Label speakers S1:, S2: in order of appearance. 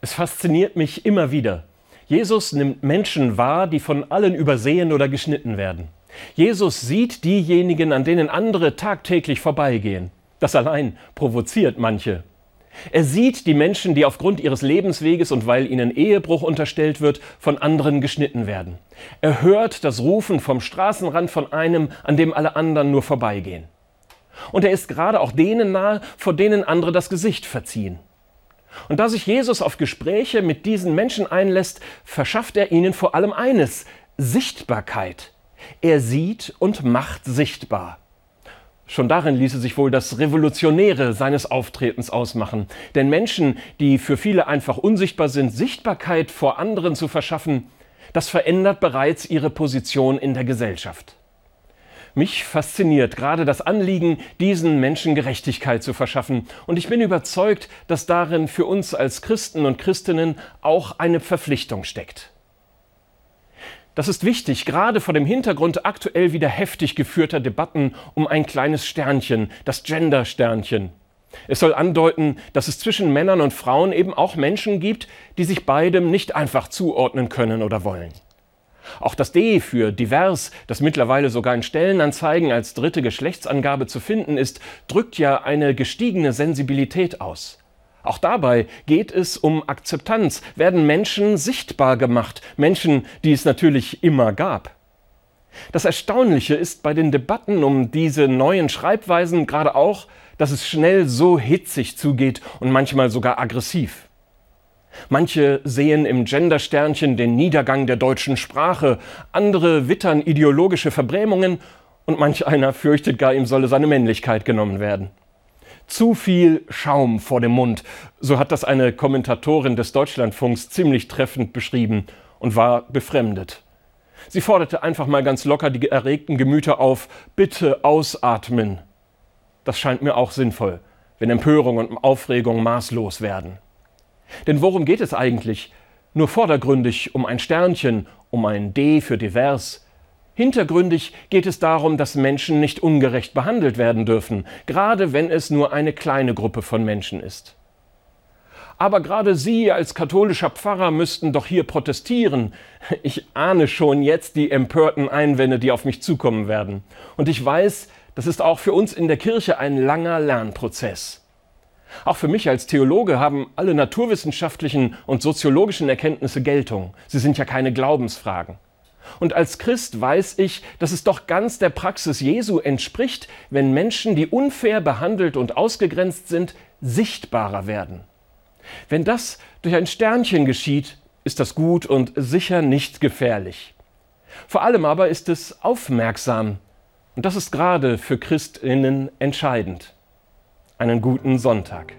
S1: Es fasziniert mich immer wieder. Jesus nimmt Menschen wahr, die von allen übersehen oder geschnitten werden. Jesus sieht diejenigen, an denen andere tagtäglich vorbeigehen. Das allein provoziert manche. Er sieht die Menschen, die aufgrund ihres Lebensweges und weil ihnen Ehebruch unterstellt wird, von anderen geschnitten werden. Er hört das Rufen vom Straßenrand von einem, an dem alle anderen nur vorbeigehen. Und er ist gerade auch denen nahe, vor denen andere das Gesicht verziehen. Und da sich Jesus auf Gespräche mit diesen Menschen einlässt, verschafft er ihnen vor allem eines, Sichtbarkeit. Er sieht und macht sichtbar. Schon darin ließe sich wohl das Revolutionäre seines Auftretens ausmachen. Denn Menschen, die für viele einfach unsichtbar sind, Sichtbarkeit vor anderen zu verschaffen, das verändert bereits ihre Position in der Gesellschaft. Mich fasziniert gerade das Anliegen, diesen Menschen Gerechtigkeit zu verschaffen. Und ich bin überzeugt, dass darin für uns als Christen und Christinnen auch eine Verpflichtung steckt. Das ist wichtig, gerade vor dem Hintergrund aktuell wieder heftig geführter Debatten um ein kleines Sternchen, das Gender-Sternchen. Es soll andeuten, dass es zwischen Männern und Frauen eben auch Menschen gibt, die sich beidem nicht einfach zuordnen können oder wollen. Auch das D für divers, das mittlerweile sogar in Stellenanzeigen als dritte Geschlechtsangabe zu finden ist, drückt ja eine gestiegene Sensibilität aus. Auch dabei geht es um Akzeptanz, werden Menschen sichtbar gemacht, Menschen, die es natürlich immer gab. Das Erstaunliche ist bei den Debatten um diese neuen Schreibweisen gerade auch, dass es schnell so hitzig zugeht und manchmal sogar aggressiv. Manche sehen im Gendersternchen den Niedergang der deutschen Sprache, andere wittern ideologische Verbrämungen und manch einer fürchtet gar, ihm solle seine Männlichkeit genommen werden. Zu viel Schaum vor dem Mund, so hat das eine Kommentatorin des Deutschlandfunks ziemlich treffend beschrieben und war befremdet. Sie forderte einfach mal ganz locker die erregten Gemüter auf, bitte ausatmen. Das scheint mir auch sinnvoll, wenn Empörung und Aufregung maßlos werden. Denn worum geht es eigentlich? Nur vordergründig um ein Sternchen, um ein D für divers. Hintergründig geht es darum, dass Menschen nicht ungerecht behandelt werden dürfen, gerade wenn es nur eine kleine Gruppe von Menschen ist. Aber gerade Sie als katholischer Pfarrer müssten doch hier protestieren. Ich ahne schon jetzt die empörten Einwände, die auf mich zukommen werden. Und ich weiß, das ist auch für uns in der Kirche ein langer Lernprozess. Auch für mich als Theologe haben alle naturwissenschaftlichen und soziologischen Erkenntnisse Geltung. Sie sind ja keine Glaubensfragen. Und als Christ weiß ich, dass es doch ganz der Praxis Jesu entspricht, wenn Menschen, die unfair behandelt und ausgegrenzt sind, sichtbarer werden. Wenn das durch ein Sternchen geschieht, ist das gut und sicher nicht gefährlich. Vor allem aber ist es aufmerksam. Und das ist gerade für Christinnen entscheidend einen guten Sonntag.